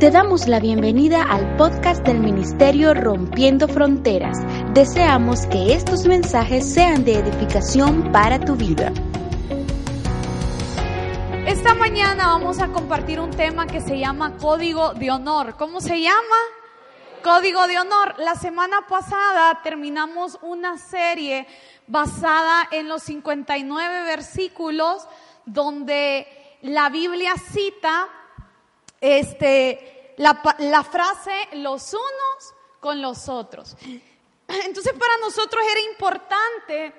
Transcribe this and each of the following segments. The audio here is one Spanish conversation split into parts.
Te damos la bienvenida al podcast del Ministerio Rompiendo Fronteras. Deseamos que estos mensajes sean de edificación para tu vida. Esta mañana vamos a compartir un tema que se llama Código de Honor. ¿Cómo se llama? Código de Honor. La semana pasada terminamos una serie basada en los 59 versículos donde la Biblia cita este, la, la frase los unos con los otros. Entonces para nosotros era importante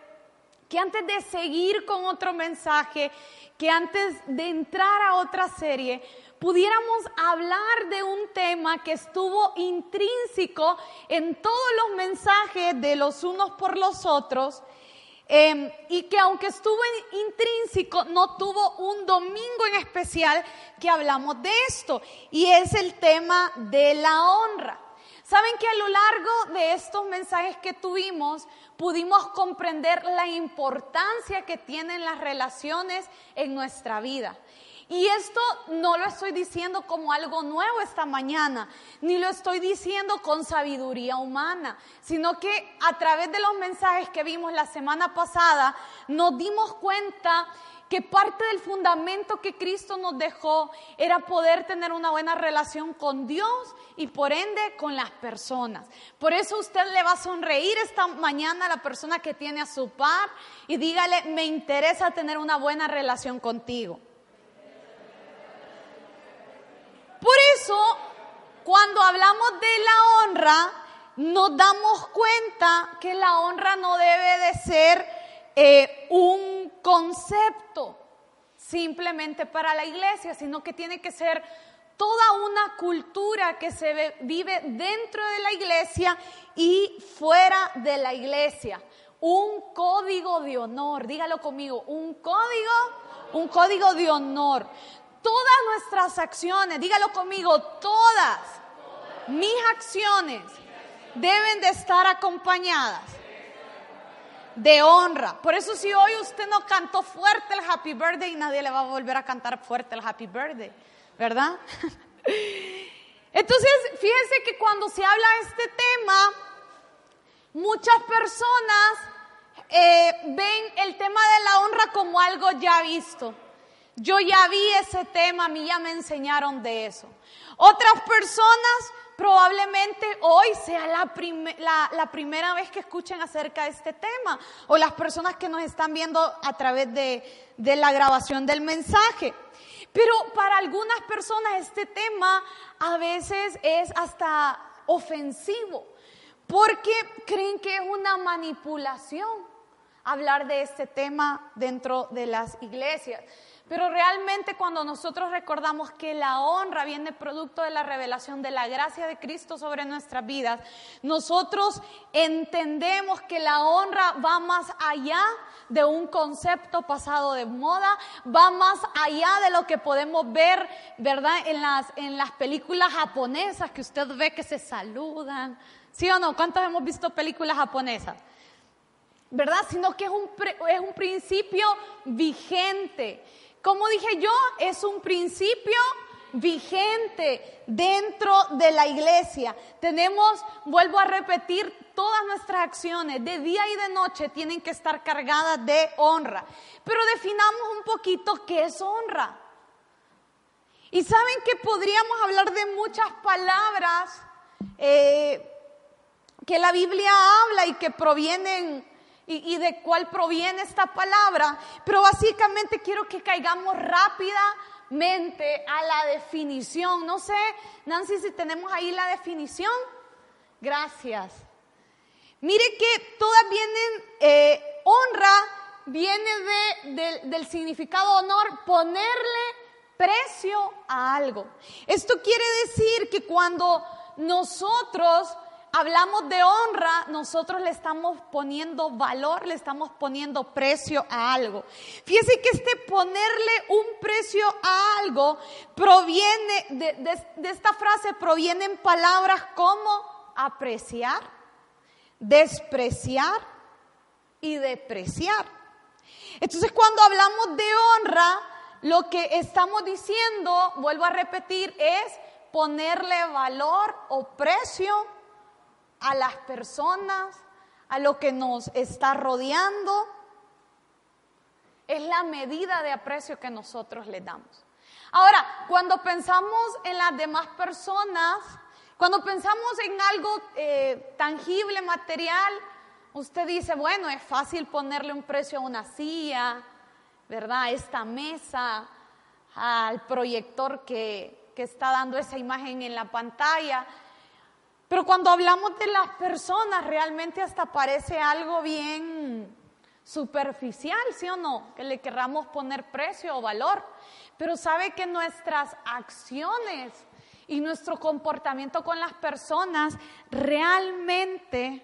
que antes de seguir con otro mensaje, que antes de entrar a otra serie, pudiéramos hablar de un tema que estuvo intrínseco en todos los mensajes de los unos por los otros Em, y que aunque estuvo intrínseco, no tuvo un domingo en especial que hablamos de esto, y es el tema de la honra. Saben que a lo largo de estos mensajes que tuvimos, pudimos comprender la importancia que tienen las relaciones en nuestra vida. Y esto no lo estoy diciendo como algo nuevo esta mañana, ni lo estoy diciendo con sabiduría humana, sino que a través de los mensajes que vimos la semana pasada, nos dimos cuenta que parte del fundamento que Cristo nos dejó era poder tener una buena relación con Dios y por ende con las personas. Por eso usted le va a sonreír esta mañana a la persona que tiene a su par y dígale, me interesa tener una buena relación contigo. Por eso, cuando hablamos de la honra, nos damos cuenta que la honra no debe de ser eh, un concepto simplemente para la iglesia, sino que tiene que ser toda una cultura que se vive dentro de la iglesia y fuera de la iglesia. Un código de honor, dígalo conmigo, un código, un código de honor. Todas nuestras acciones, dígalo conmigo, todas mis acciones deben de estar acompañadas de honra. Por eso si hoy usted no cantó fuerte el Happy Birthday, nadie le va a volver a cantar fuerte el Happy Birthday, ¿verdad? Entonces, fíjense que cuando se habla de este tema, muchas personas eh, ven el tema de la honra como algo ya visto. Yo ya vi ese tema, a mí ya me enseñaron de eso. Otras personas probablemente hoy sea la, primera vez que escuchen acerca de este tema o las personas que nos están viendo a través de, de la grabación del mensaje. Pero para algunas personas este tema a veces es hasta ofensivo porque creen que es una manipulación hablar de este tema dentro de las iglesias. Pero realmente cuando nosotros recordamos que la honra viene producto de la revelación de la gracia de Cristo sobre nuestras vidas, nosotros entendemos que la honra va más allá de un concepto pasado de moda, va más allá de lo que podemos ver, ¿verdad? En las, en las películas japonesas que usted ve que se saludan. ¿Sí o no? ¿Cuántos hemos visto películas japonesas? ¿Verdad? Sino que es un, es un principio vigente como dije yo, es un principio vigente dentro de la iglesia. Tenemos, vuelvo a repetir, todas nuestras acciones de día y de noche tienen que estar cargadas de honra. Pero definamos un poquito qué es honra. Y saben que podríamos hablar de muchas palabras eh, que la Biblia habla y que provienen y, de cuál proviene esta palabra, pero básicamente quiero que caigamos rápidamente a la definición. No sé, Nancy, si tenemos ahí la definición. Gracias. Mire que todas vienen, eh, honra viene de, del significado honor, ponerle precio a algo. Esto quiere decir que cuando nosotros hablamos de honra, nosotros le estamos poniendo valor, le estamos poniendo precio a algo. Fíjese que este ponerle un precio a algo proviene, de, esta frase provienen palabras como apreciar, despreciar y depreciar. Entonces cuando hablamos de honra, lo que estamos diciendo, vuelvo a repetir, es ponerle valor o precio a las personas, a lo que nos está rodeando. Es la medida de aprecio que nosotros le damos. Ahora, cuando pensamos en las demás personas, cuando pensamos en algo eh, tangible, material, usted dice, bueno, es fácil ponerle un precio a una silla, ¿verdad? Esta mesa, al proyector que, que está dando esa imagen en la pantalla. Pero cuando hablamos de las personas, realmente hasta parece algo bien superficial, ¿sí o no? Que le querramos poner precio o valor. Pero sabe que nuestras acciones y nuestro comportamiento con las personas realmente,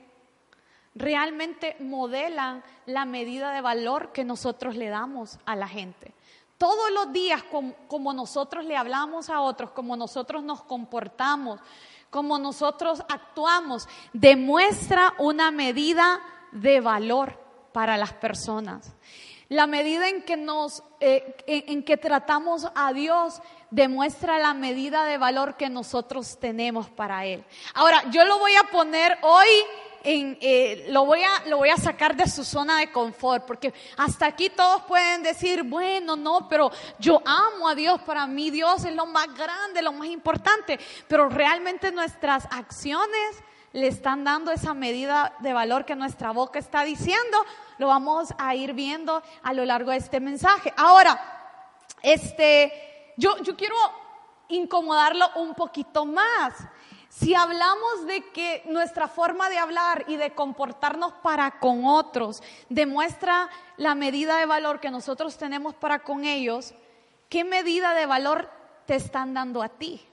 realmente modelan la medida de valor que nosotros le damos a la gente. Todos los días, como, nosotros le hablamos a otros, como nosotros nos comportamos, como nosotros actuamos, demuestra una medida de valor para las personas. La medida en que nos, eh, en que tratamos a Dios demuestra la medida de valor que nosotros tenemos para Él. Ahora, yo lo voy a poner hoy eh, lo, voy a, lo voy a sacar de su zona de confort, porque hasta aquí todos pueden decir, bueno, no, pero yo amo a Dios, para mí Dios es lo más grande, lo más importante, pero realmente nuestras acciones le están dando esa medida de valor que nuestra boca está diciendo, lo vamos a ir viendo a lo largo de este mensaje. Ahora, este, yo, yo quiero incomodarlo un poquito más. Si hablamos de que nuestra forma de hablar y de comportarnos para con otros demuestra la medida de valor que nosotros tenemos para con ellos, ¿qué medida de valor te están dando a ti?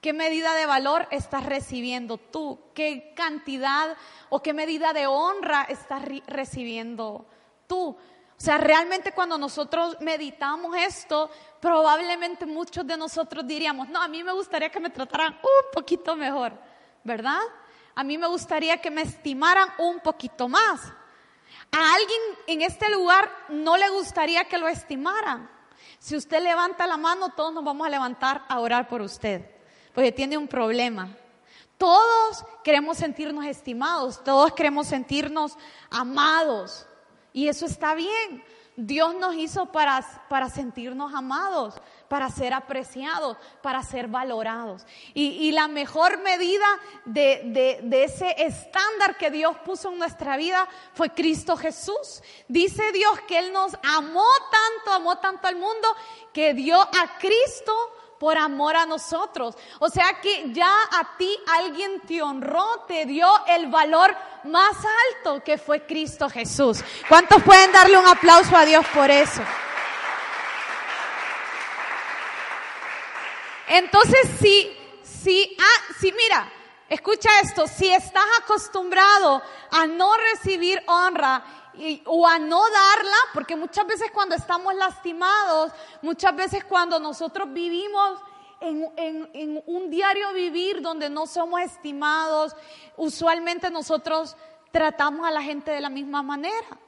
¿Qué medida de valor estás recibiendo tú? ¿Qué cantidad o qué medida de honra estás recibiendo tú? O sea, realmente cuando nosotros meditamos esto, probablemente muchos de nosotros diríamos, no, a mí me gustaría que me trataran un poquito mejor, ¿verdad? A mí me gustaría que me estimaran un poquito más. A alguien en este lugar no le gustaría que lo estimaran. Si usted levanta la mano, todos nos vamos a levantar a orar por usted, porque tiene un problema. Todos queremos sentirnos estimados, todos queremos sentirnos amados. Y eso está bien. Dios nos hizo para, para sentirnos amados, para ser apreciados, para ser valorados. Y, la mejor medida de, de, ese estándar que Dios puso en nuestra vida fue Cristo Jesús. Dice Dios que Él nos amó tanto, amó tanto al mundo, que dio a Cristo por amor a nosotros. O sea que ya a ti alguien te honró, te dio el valor más alto que fue Cristo Jesús. ¿Cuántos pueden darle un aplauso a Dios por eso? Entonces, si, si, ah, si mira, escucha esto, si estás acostumbrado a no recibir honra o a no darla, porque muchas veces cuando estamos lastimados, muchas veces cuando nosotros vivimos en, un diario vivir donde no somos estimados, usualmente nosotros tratamos a la gente de la misma manera.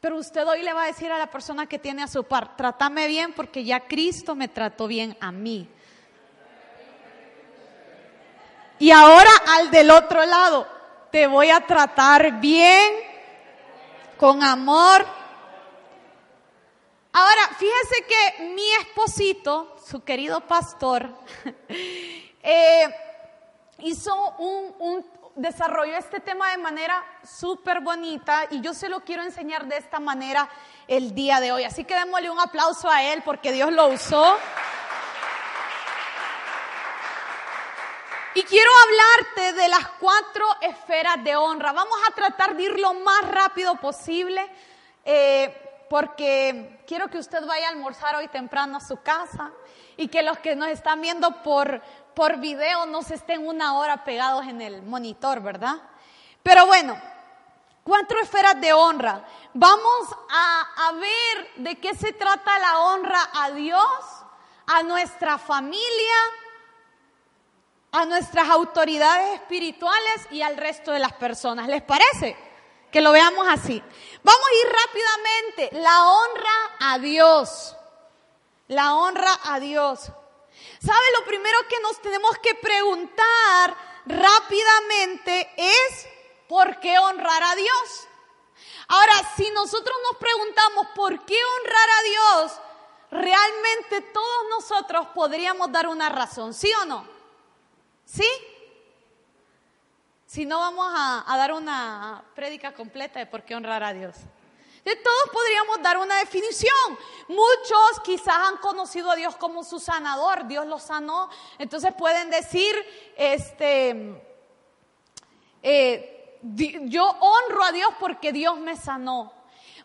Pero usted hoy le va a decir a la persona que tiene a su par, trátame bien porque ya Cristo me trató bien a mí. Y ahora al del otro lado, te voy a tratar bien con amor. Ahora, fíjese que mi esposito, su querido pastor, eh, hizo un, un, desarrolló este tema de manera súper bonita y yo se lo quiero enseñar de esta manera el día de hoy. Así que démosle un aplauso a él porque Dios lo usó. Y quiero hablarte de las cuatro esferas de honra. Vamos a tratar de ir lo más rápido posible, eh, porque quiero que usted vaya a almorzar hoy temprano a su casa y que los que nos están viendo por, por video no se estén una hora pegados en el monitor, ¿verdad? Pero bueno, cuatro esferas de honra. Vamos a, a ver de qué se trata la honra a Dios, a nuestra familia, a nuestras autoridades espirituales y al resto de las personas. ¿Les parece? Que lo veamos así. Vamos a ir rápidamente. La honra a Dios. La honra a Dios. ¿Sabe? Lo primero que nos tenemos que preguntar rápidamente es ¿por qué honrar a Dios? Ahora, si nosotros nos preguntamos por qué honrar a Dios, realmente todos nosotros podríamos dar una razón, ¿sí o no? ¿Sí? Si no, vamos a, dar una prédica completa de por qué honrar a Dios. De todos podríamos dar una definición. Muchos quizás han conocido a Dios como su sanador, Dios los sanó. Entonces pueden decir, este, eh, yo honro a Dios porque Dios me sanó.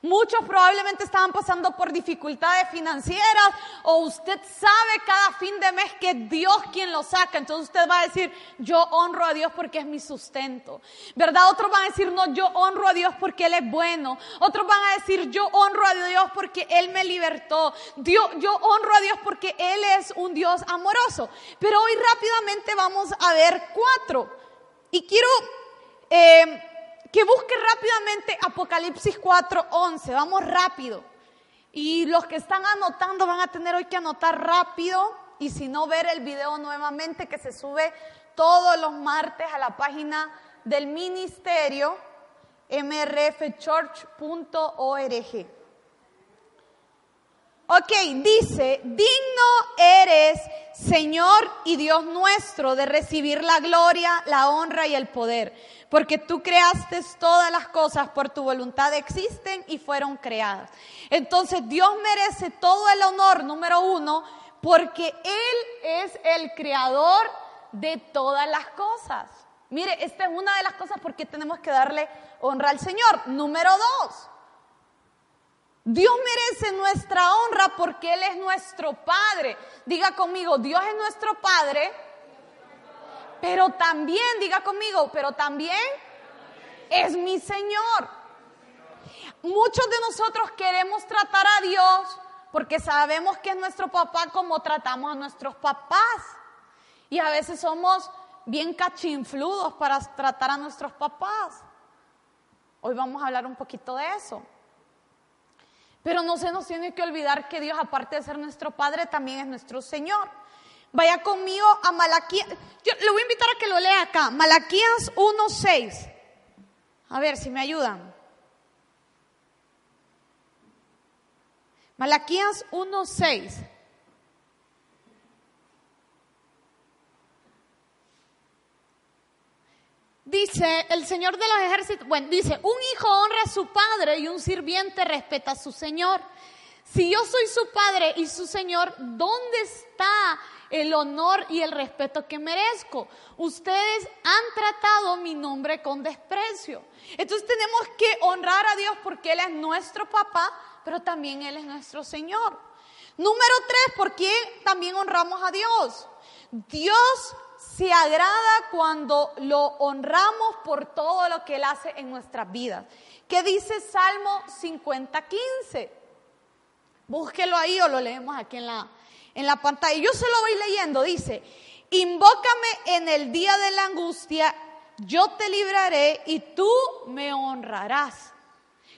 Muchos probablemente estaban pasando por dificultades financieras o usted sabe cada fin de mes que Dios quien lo saca. Entonces usted va a decir, yo honro a Dios porque es mi sustento. ¿Verdad? Otros van a decir, no, yo honro a Dios porque Él es bueno. Otros van a decir, yo honro a Dios porque Él me libertó. Dios, yo honro a Dios porque Él es un Dios amoroso. Pero hoy rápidamente vamos a ver cuatro. Y quiero... Eh, que busque rápidamente Apocalipsis 4:11. Vamos rápido. Y los que están anotando van a tener hoy que anotar rápido y si no ver el video nuevamente que se sube todos los martes a la página del ministerio mrfchurch.org. Ok, dice, digno eres, Señor y Dios nuestro, de recibir la gloria, la honra y el poder porque tú creaste todas las cosas por tu voluntad existen y fueron creadas. Entonces Dios merece todo el honor, número uno, porque Él es el creador de todas las cosas. Mire, esta es una de las cosas por qué tenemos que darle honra al Señor. Número dos, Dios merece nuestra honra porque Él es nuestro Padre. Diga conmigo, Dios es nuestro Padre pero también, diga conmigo, pero también es mi Señor. Muchos de nosotros queremos tratar a Dios porque sabemos que es nuestro papá como tratamos a nuestros papás. Y a veces somos bien cachinfludos para tratar a nuestros papás. Hoy vamos a hablar un poquito de eso. Pero no se nos tiene que olvidar que Dios, aparte de ser nuestro Padre, también es nuestro Señor. Vaya conmigo a Malaquías. Yo le voy a invitar a que lo lea acá. Malaquías 1.6. A ver si me ayudan. Malaquías 1.6. Dice el Señor de los ejércitos, bueno, dice, un hijo honra a su padre y un sirviente respeta a su Señor. Si yo soy su padre y su Señor, ¿dónde está el honor y el respeto que merezco. Ustedes han tratado mi nombre con desprecio. Entonces tenemos que honrar a Dios porque Él es nuestro papá, pero también Él es nuestro Señor. Número tres, ¿por qué también honramos a Dios? Dios se agrada cuando lo honramos por todo lo que Él hace en nuestras vidas. ¿Qué dice Salmo 50, 15? Búsquelo ahí o lo leemos aquí en la, en la pantalla. Yo se lo voy leyendo. Dice, invócame en el día de la angustia, yo te libraré y tú me honrarás.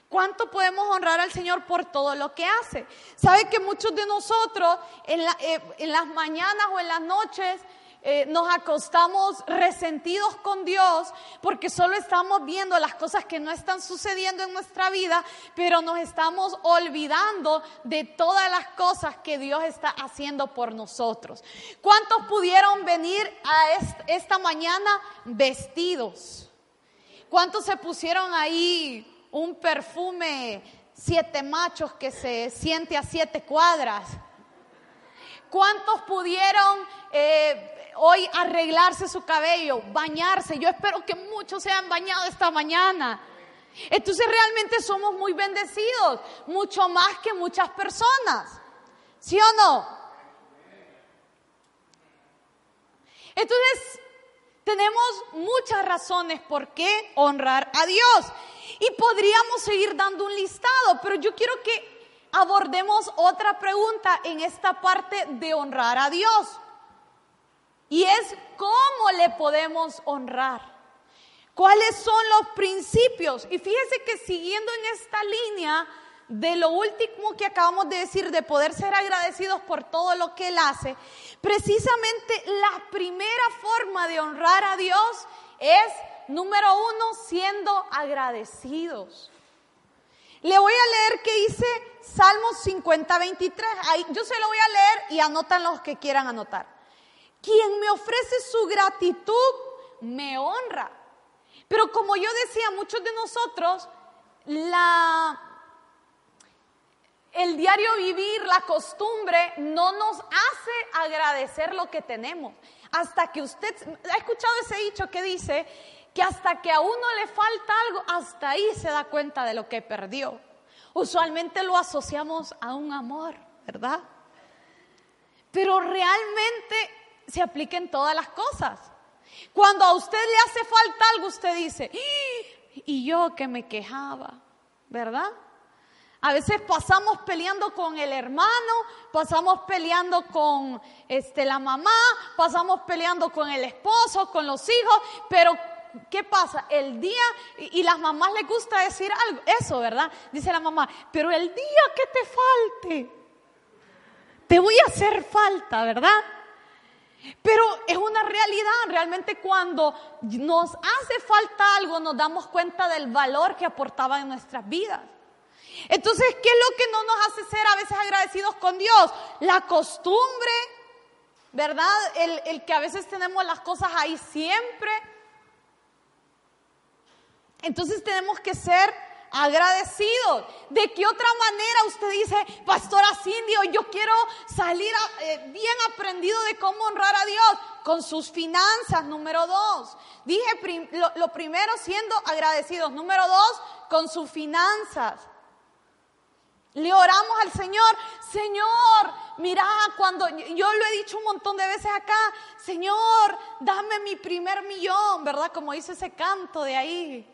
¿Cuánto podemos honrar al Señor por todo lo que hace? ¿Sabe que muchos de nosotros en, eh, en las mañanas o en las noches eh, nos acostamos resentidos con Dios porque solo estamos viendo las cosas que no están sucediendo en nuestra vida, pero nos estamos olvidando de todas las cosas que Dios está haciendo por nosotros. ¿Cuántos pudieron venir a esta mañana vestidos? ¿Cuántos se pusieron ahí un perfume siete machos que se siente a siete cuadras? ¿Cuántos pudieron eh, hoy arreglarse su cabello, bañarse. Yo espero que muchos se han bañado esta mañana. Entonces realmente somos muy bendecidos, mucho más que muchas personas. ¿Sí o no? Entonces, tenemos muchas razones por qué honrar a Dios. Y podríamos seguir dando un listado, pero yo quiero que abordemos otra pregunta en esta parte de honrar a Dios. Y es cómo le podemos honrar. ¿Cuáles son los principios? Y fíjese que siguiendo en esta línea, de lo último que acabamos de decir, de poder ser agradecidos por todo lo que Él hace, precisamente la primera forma de honrar a Dios es, número uno, siendo agradecidos. Le voy a leer qué dice Salmos 50, 23. Ahí, yo se lo voy a leer y anotan los que quieran anotar. Quien me ofrece su gratitud, me honra. Pero como yo decía, muchos de nosotros, la, el diario vivir, la costumbre, no nos hace agradecer lo que tenemos. Hasta que usted, ¿ha escuchado ese dicho que dice que hasta que a uno le falta algo, hasta ahí se da cuenta de lo que perdió? Usualmente lo asociamos a un amor, ¿verdad? Pero realmente se aplica en todas las cosas. Cuando a usted le hace falta algo, usted dice, y yo que me quejaba, ¿verdad? A veces pasamos peleando con el hermano, pasamos peleando con este, la mamá, pasamos peleando con el esposo, con los hijos, pero ¿qué pasa? El día, y, las mamás les gusta decir algo, eso, ¿verdad? Dice la mamá, pero el día que te falte, te voy a hacer falta, ¿verdad? Pero es una realidad, realmente cuando nos hace falta algo nos damos cuenta del valor que aportaba en nuestras vidas. Entonces, ¿qué es lo que no nos hace ser a veces agradecidos con Dios? La costumbre, ¿verdad? El, el que a veces tenemos las cosas ahí siempre. Entonces tenemos que ser agradecidos. ¿De qué otra manera usted dice, Pastora Cindy, yo quiero salir eh, bien aprendido de cómo honrar a Dios? Con sus finanzas, número dos. Dije lo, lo primero siendo agradecidos. Número dos, con sus finanzas. Le oramos al Señor, Señor, mira, cuando yo lo he dicho un montón de veces acá, Señor, dame mi primer millón, ¿verdad? Como dice ese canto de ahí.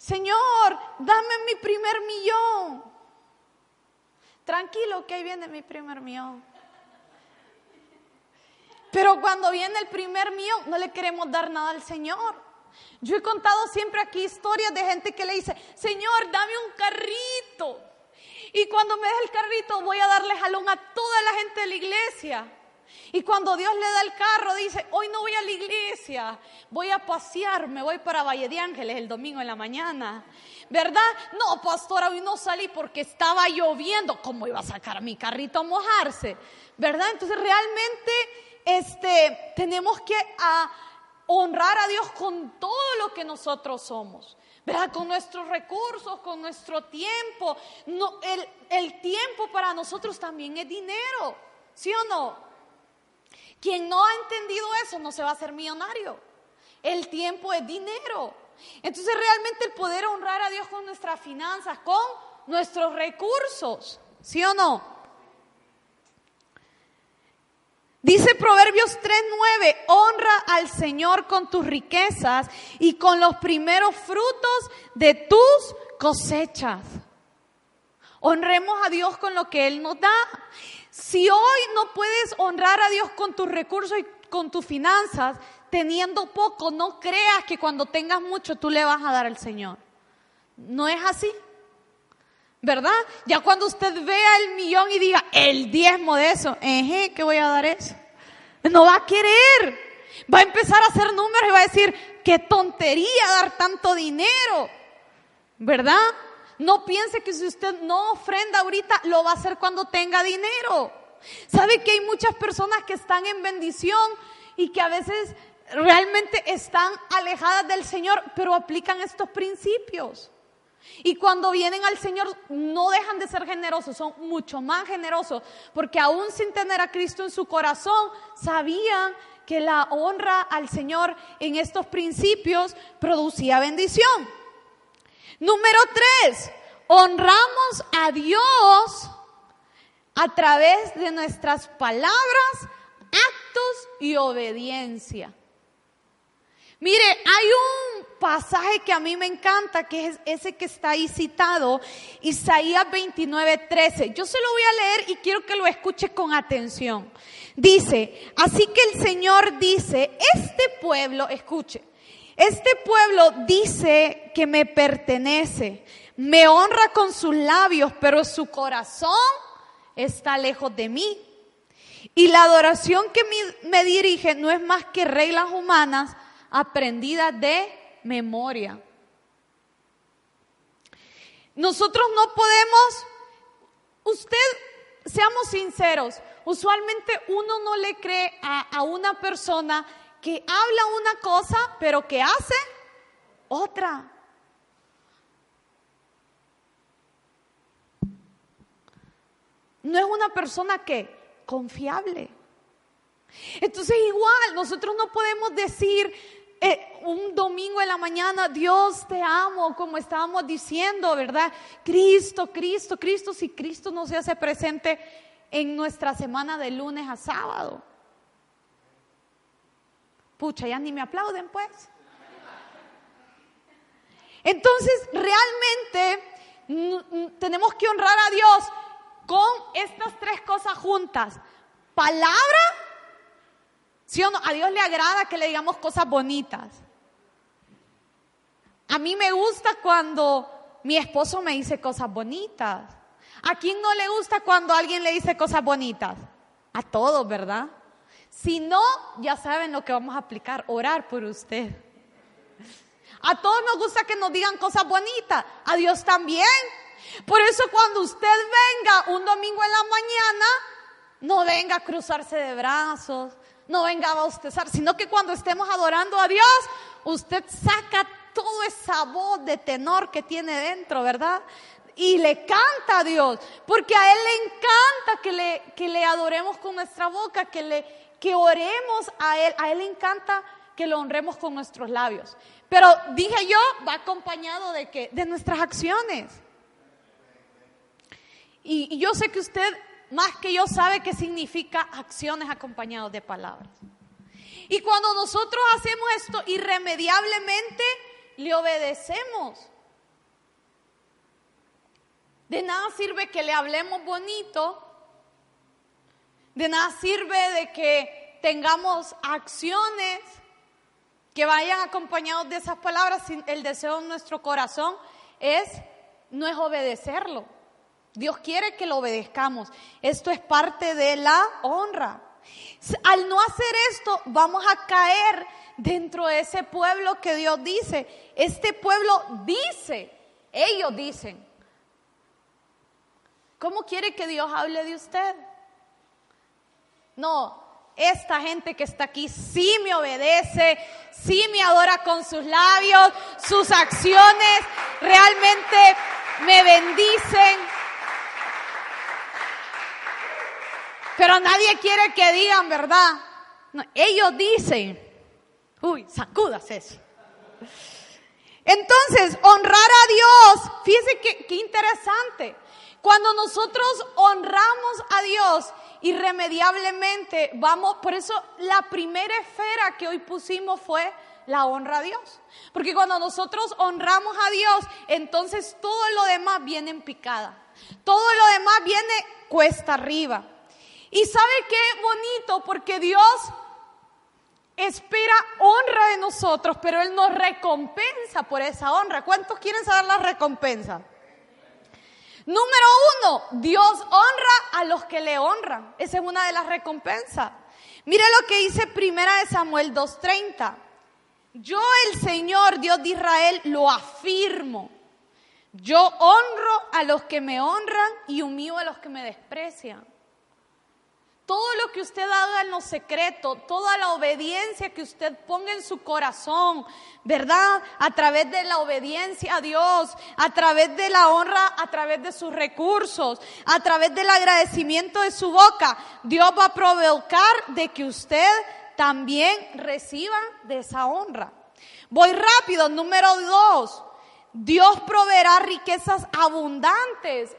Señor, dame mi primer millón. Tranquilo que ahí viene mi primer millón. Pero cuando viene el primer millón, no le queremos dar nada al Señor. Yo he contado siempre aquí historias de gente que le dice, Señor, dame un carrito. Y cuando me deja el carrito, voy a darle jalón a toda la gente de la iglesia. Y cuando Dios le da el carro, dice, hoy no voy a la iglesia, voy a pasear, me voy para Valle de Ángeles el domingo en la mañana. ¿Verdad? No, pastora, hoy no salí porque estaba lloviendo. ¿Cómo iba a sacar mi carrito a mojarse? ¿Verdad? Entonces realmente este, tenemos que honrar a Dios con todo lo que nosotros somos. ¿verdad? Con nuestros recursos, con nuestro tiempo. No, el, el tiempo para nosotros también es dinero, ¿sí o no? Quien no ha entendido eso no se va a hacer millonario. El tiempo es dinero. Entonces realmente el poder honrar a Dios con nuestras finanzas, con nuestros recursos, ¿sí o no? Dice Proverbios 3:9, honra al Señor con tus riquezas y con los primeros frutos de tus cosechas. Honremos a Dios con lo que Él nos da. Si hoy no puedes honrar a Dios con tus recursos y con tus finanzas, teniendo poco, no creas que cuando tengas mucho tú le vas a dar al Señor. No es así. ¿Verdad? Ya cuando usted vea el millón y diga, el diezmo de eso, eje, ¿qué voy a dar eso? No va a querer. Va a empezar a hacer números y va a decir, qué tontería dar tanto dinero. ¿Verdad? No piense que si usted no ofrenda ahorita, lo va a hacer cuando tenga dinero. ¿Sabe que hay muchas personas que están en bendición y que a veces realmente están alejadas del Señor, pero aplican estos principios? Y cuando vienen al Señor no dejan de ser generosos, son mucho más generosos, porque aún sin tener a Cristo en su corazón, sabían que la honra al Señor en estos principios producía bendición. Número tres, honramos a Dios a través de nuestras palabras, actos y obediencia. Mire, hay un pasaje que a mí me encanta, que es ese que está ahí citado, Isaías 29, 13. Yo se lo voy a leer y quiero que lo escuche con atención. Dice, así que el Señor dice, este pueblo, escuche, este pueblo dice que me pertenece, me honra con sus labios, pero su corazón está lejos de mí. Y la adoración que me dirige no es más que reglas humanas aprendidas de memoria. Nosotros no podemos, usted, seamos sinceros, usualmente uno no le cree a, a una persona que habla una cosa, pero que hace otra. No es una persona que confiable. Entonces igual, nosotros no podemos decir, eh, un domingo en la mañana, Dios te amo, como estábamos diciendo, ¿verdad? Cristo, Cristo, Cristo, si Cristo no se hace presente en nuestra semana de lunes a sábado. Pucha, ya ni me aplauden pues. Entonces, realmente tenemos que honrar a Dios con estas tres cosas juntas. Palabra, ¿Sí o no? A Dios le agrada que le digamos cosas bonitas. A mí me gusta cuando mi esposo me dice cosas bonitas. ¿A quién no le gusta cuando alguien le dice cosas bonitas? A todos, ¿verdad? Si no, ya saben lo que vamos a aplicar, orar por usted. A todos nos gusta que nos digan cosas bonitas, a Dios también. Por eso cuando usted venga un domingo en la mañana, no venga a cruzarse de brazos, no venga a bostezar, sino que cuando estemos adorando a Dios, usted saca toda esa voz de tenor que tiene dentro, ¿verdad? Y le canta a Dios, porque a Él le encanta que le, que le adoremos con nuestra boca, que, le, que oremos a Él. A Él le encanta que lo honremos con nuestros labios. Pero dije yo, va acompañado de qué? De nuestras acciones. Y, yo sé que usted más que yo sabe qué significa acciones acompañadas de palabras. Y cuando nosotros hacemos esto irremediablemente, le obedecemos. De nada sirve que le hablemos bonito, de nada sirve de que tengamos acciones que vayan acompañados de esas palabras, si el deseo en nuestro corazón es no es obedecerlo. Dios quiere que lo obedezcamos. Esto es parte de la honra. Al no hacer esto, vamos a caer dentro de ese pueblo que Dios dice. Este pueblo dice, ellos dicen. ¿Cómo quiere que Dios hable de usted? No, esta gente que está aquí sí me obedece, sí me adora con sus labios, sus acciones realmente me bendicen. Pero nadie quiere que digan verdad. ellos dicen, uy, sacudas eso. Entonces, honrar a Dios, fíjense qué, interesante. Cuando nosotros honramos a Dios, irremediablemente vamos, por eso la primera esfera que hoy pusimos fue la honra a Dios. Porque cuando nosotros honramos a Dios, entonces todo lo demás viene en picada. Todo lo demás viene cuesta arriba. Y sabe qué bonito, porque Dios espera honra de nosotros, pero Él nos recompensa por esa honra. ¿Cuántos quieren saber la recompensa? Número uno, Dios honra a los que le honran. Esa es una de las recompensas. Mire lo que dice Primera de Samuel 2.30. Yo el Señor, Dios de Israel, lo afirmo. Yo honro a los que me honran y humillo a los que me desprecian. Todo lo que usted haga en lo secreto, toda la obediencia que usted ponga en su corazón, ¿verdad? A través de la obediencia a Dios, a través de la honra, a través de sus recursos, a través del agradecimiento de su boca, Dios va a provocar de que usted también reciba de esa honra. Voy rápido, número dos. Dios proveerá riquezas abundantes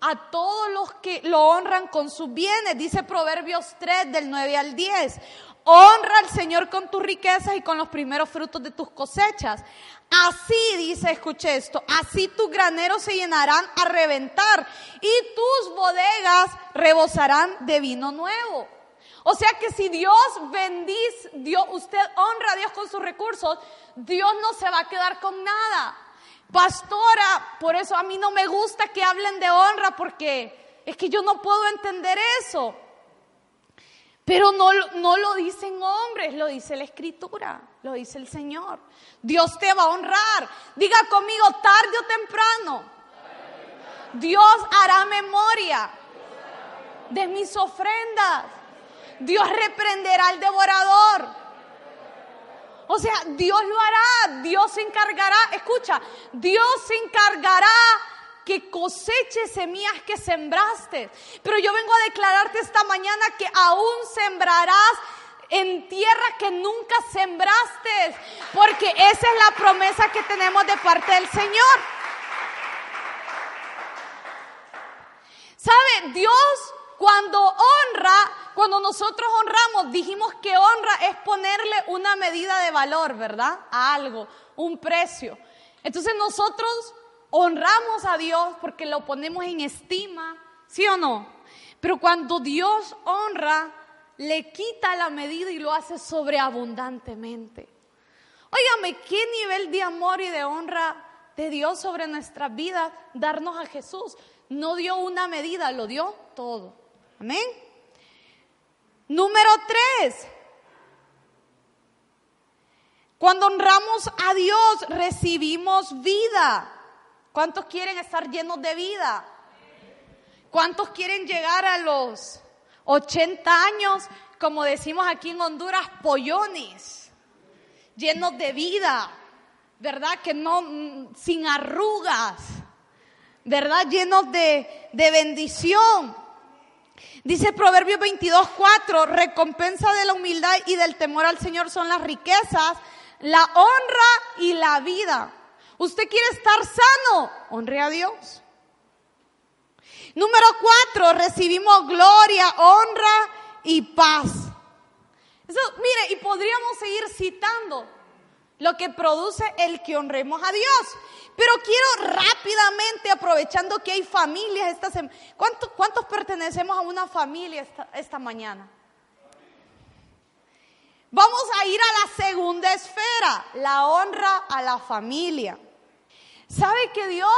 a todos los que lo honran con sus bienes, dice Proverbios 3 del 9 al 10. Honra al Señor con tus riquezas y con los primeros frutos de tus cosechas. Así, dice, escuche esto, así tus graneros se llenarán a reventar y tus bodegas rebosarán de vino nuevo. O sea que si Dios bendice, Dios, usted honra a Dios con sus recursos, Dios no se va a quedar con nada. Pastora, por eso a mí no me gusta que hablen de honra porque es que yo no puedo entender eso. Pero no, no lo dicen hombres, lo dice la escritura, lo dice el Señor. Dios te va a honrar. Diga conmigo, tarde o temprano. Dios hará memoria de mis ofrendas. Dios reprenderá al devorador. O sea, Dios lo hará, Dios se encargará, escucha, Dios se encargará que coseche semillas que sembraste. Pero yo vengo a declararte esta mañana que aún sembrarás en tierra que nunca sembraste, porque esa es la promesa que tenemos de parte del Señor. ¿Sabe? Dios cuando honra, cuando nosotros honramos, dijimos que honra es ponerle una medida de valor, ¿verdad? A algo, un precio. Entonces nosotros honramos a Dios porque lo ponemos en estima, ¿sí o no? Pero cuando Dios honra, le quita la medida y lo hace sobreabundantemente. Óigame, ¿qué nivel de amor y de honra de Dios sobre nuestras vidas darnos a Jesús? No dio una medida, lo dio todo. Amén. Número tres. Cuando honramos a Dios, recibimos vida. ¿Cuántos quieren estar llenos de vida? ¿Cuántos quieren llegar a los 80 años, como decimos aquí en Honduras, pollones, llenos de vida, ¿verdad? Que no, mm, sin arrugas, ¿verdad? Llenos de, de bendición. Dice Proverbios 22, 4, recompensa de la humildad y del temor al Señor son las riquezas, la honra y la vida. Usted quiere estar sano, honre a Dios. Número cuatro, recibimos gloria, honra y paz. Eso, mire, y podríamos seguir citando lo que produce el que honremos a Dios. Pero quiero rápidamente, aprovechando que hay familias esta semana. ¿Cuántos, ¿Cuántos, pertenecemos a una familia esta, esta mañana? Vamos a ir a la segunda esfera, la honra a la familia. ¿Sabe que Dios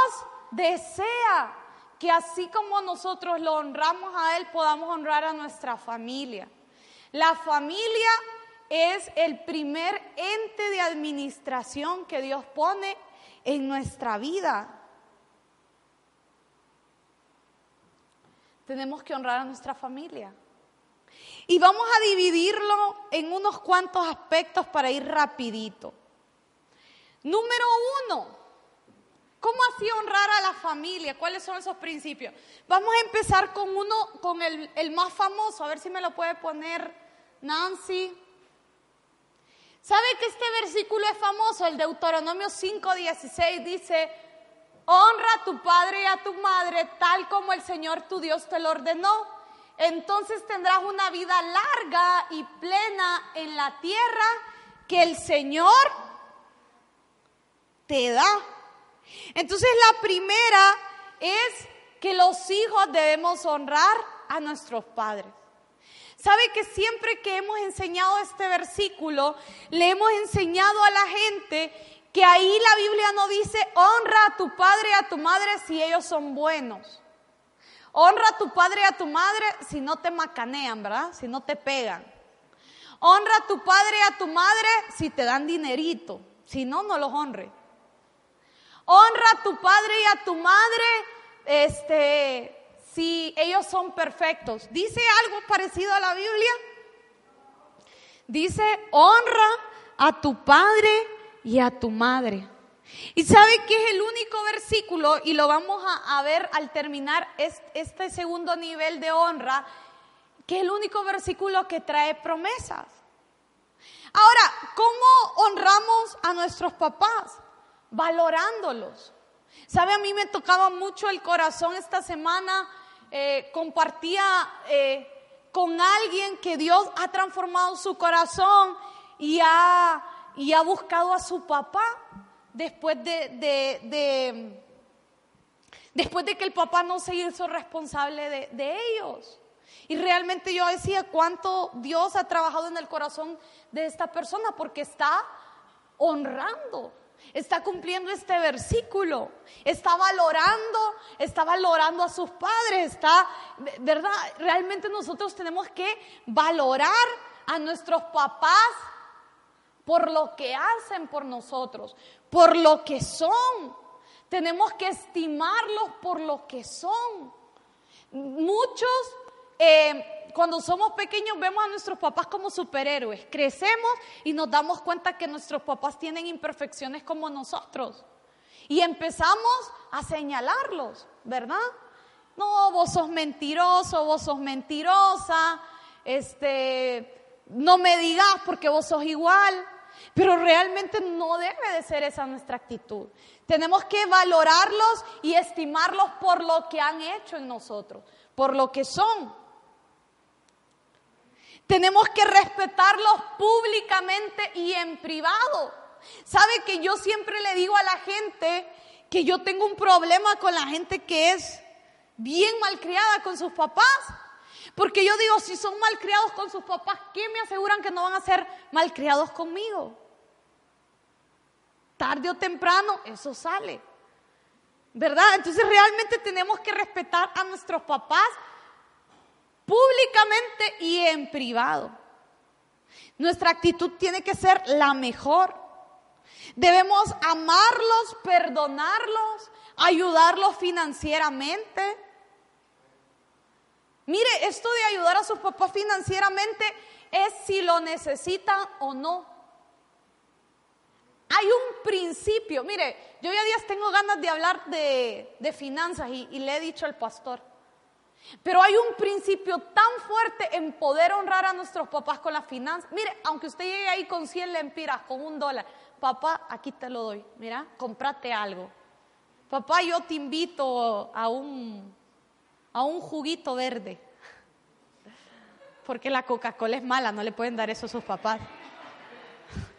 desea que así como nosotros lo honramos a Él, podamos honrar a nuestra familia? La familia es el primer ente de administración que Dios pone en nuestra vida. Tenemos que honrar a nuestra familia. Y vamos a dividirlo en unos cuantos aspectos para ir rapidito. Número uno, ¿Cómo así honrar a la familia? ¿Cuáles son esos principios? Vamos a empezar con uno, con el, el más famoso, a ver si me lo puede poner Nancy. ¿Sabe que este versículo es famoso? El Deuteronomio 5:16 dice, honra a tu padre y a tu madre tal como el Señor tu Dios te lo ordenó. Entonces tendrás una vida larga y plena en la tierra que el Señor te da. Entonces la primera es que los hijos debemos honrar a nuestros padres. ¿Sabe que siempre que hemos enseñado este versículo, le hemos enseñado a la gente que ahí la Biblia no dice honra a tu padre y a tu madre si ellos son buenos? Honra a tu padre y a tu madre si no te macanean, ¿verdad? Si no te pegan. Honra a tu padre y a tu madre si te dan dinerito. Si no, no los honre. Honra a tu padre y a tu madre, este, si ellos son perfectos. ¿Dice algo parecido a la Biblia? Dice, honra a tu padre y a tu madre. Y sabe que es el único versículo, y lo vamos a, ver al terminar este segundo nivel de honra, que es el único versículo que trae promesas. Ahora, ¿cómo honramos a nuestros papás? valorándolos. ¿Sabe? A mí me tocaba mucho el corazón esta semana, eh, compartía eh, con alguien que Dios ha transformado su corazón y ha, y ha buscado a su papá después de, de, después de que el papá no se hizo responsable de, de ellos. Y realmente yo decía cuánto Dios ha trabajado en el corazón de esta persona porque está honrando está cumpliendo este versículo, está valorando, está valorando a sus padres, está, ¿verdad? Realmente nosotros tenemos que valorar a nuestros papás por lo que hacen por nosotros, por lo que son. Tenemos que estimarlos por lo que son. Muchos, eh, cuando somos pequeños, vemos a nuestros papás como superhéroes. Crecemos y nos damos cuenta que nuestros papás tienen imperfecciones como nosotros. Y empezamos a señalarlos, ¿verdad? No, vos sos mentiroso, vos sos mentirosa, este, no me digas porque vos sos igual. Pero realmente no debe de ser esa nuestra actitud. Tenemos que valorarlos y estimarlos por lo que han hecho en nosotros, por lo que son. Tenemos que respetarlos públicamente y en privado. ¿Sabe que yo siempre le digo a la gente que yo tengo un problema con la gente que es bien malcriada con sus papás? Porque yo digo, si son malcriados con sus papás, ¿qué me aseguran que no van a ser malcriados conmigo? Tarde o temprano eso sale. ¿Verdad? Entonces realmente tenemos que respetar a nuestros papás públicamente y en privado. Nuestra actitud tiene que ser la mejor. Debemos amarlos, perdonarlos, ayudarlos financieramente. Mire, esto de ayudar a sus papás financieramente es si lo necesitan o no. Hay un principio, mire, yo ya días tengo ganas de hablar de, finanzas y, y le he dicho al pastor, pero hay un principio tan fuerte en poder honrar a nuestros papás con las finanzas. Mire, aunque usted llegue ahí con 100 lempiras, con un dólar, papá, aquí te lo doy, mira, comprate algo. Papá, yo te invito a un, a un juguito verde, porque la Coca-Cola es mala, no le pueden dar eso a sus papás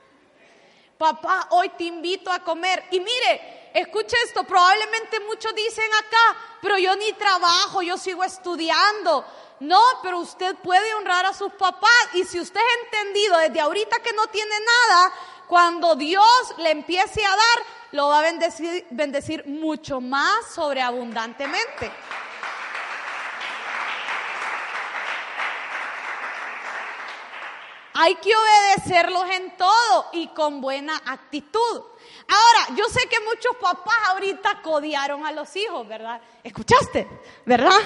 papá, hoy te invito a comer. Y mire, escuche esto, probablemente muchos dicen acá, pero yo ni trabajo, yo sigo estudiando. No, pero usted puede honrar a sus papás y si usted ha entendido desde ahorita que no tiene nada, cuando Dios le empiece a dar, lo va a bendecir, bendecir mucho más sobreabundantemente. Hay que obedecerlos en todo y con buena actitud. Ahora, yo sé que muchos papás ahorita codiaron a los hijos, ¿verdad? ¿Escuchaste? ¿Verdad?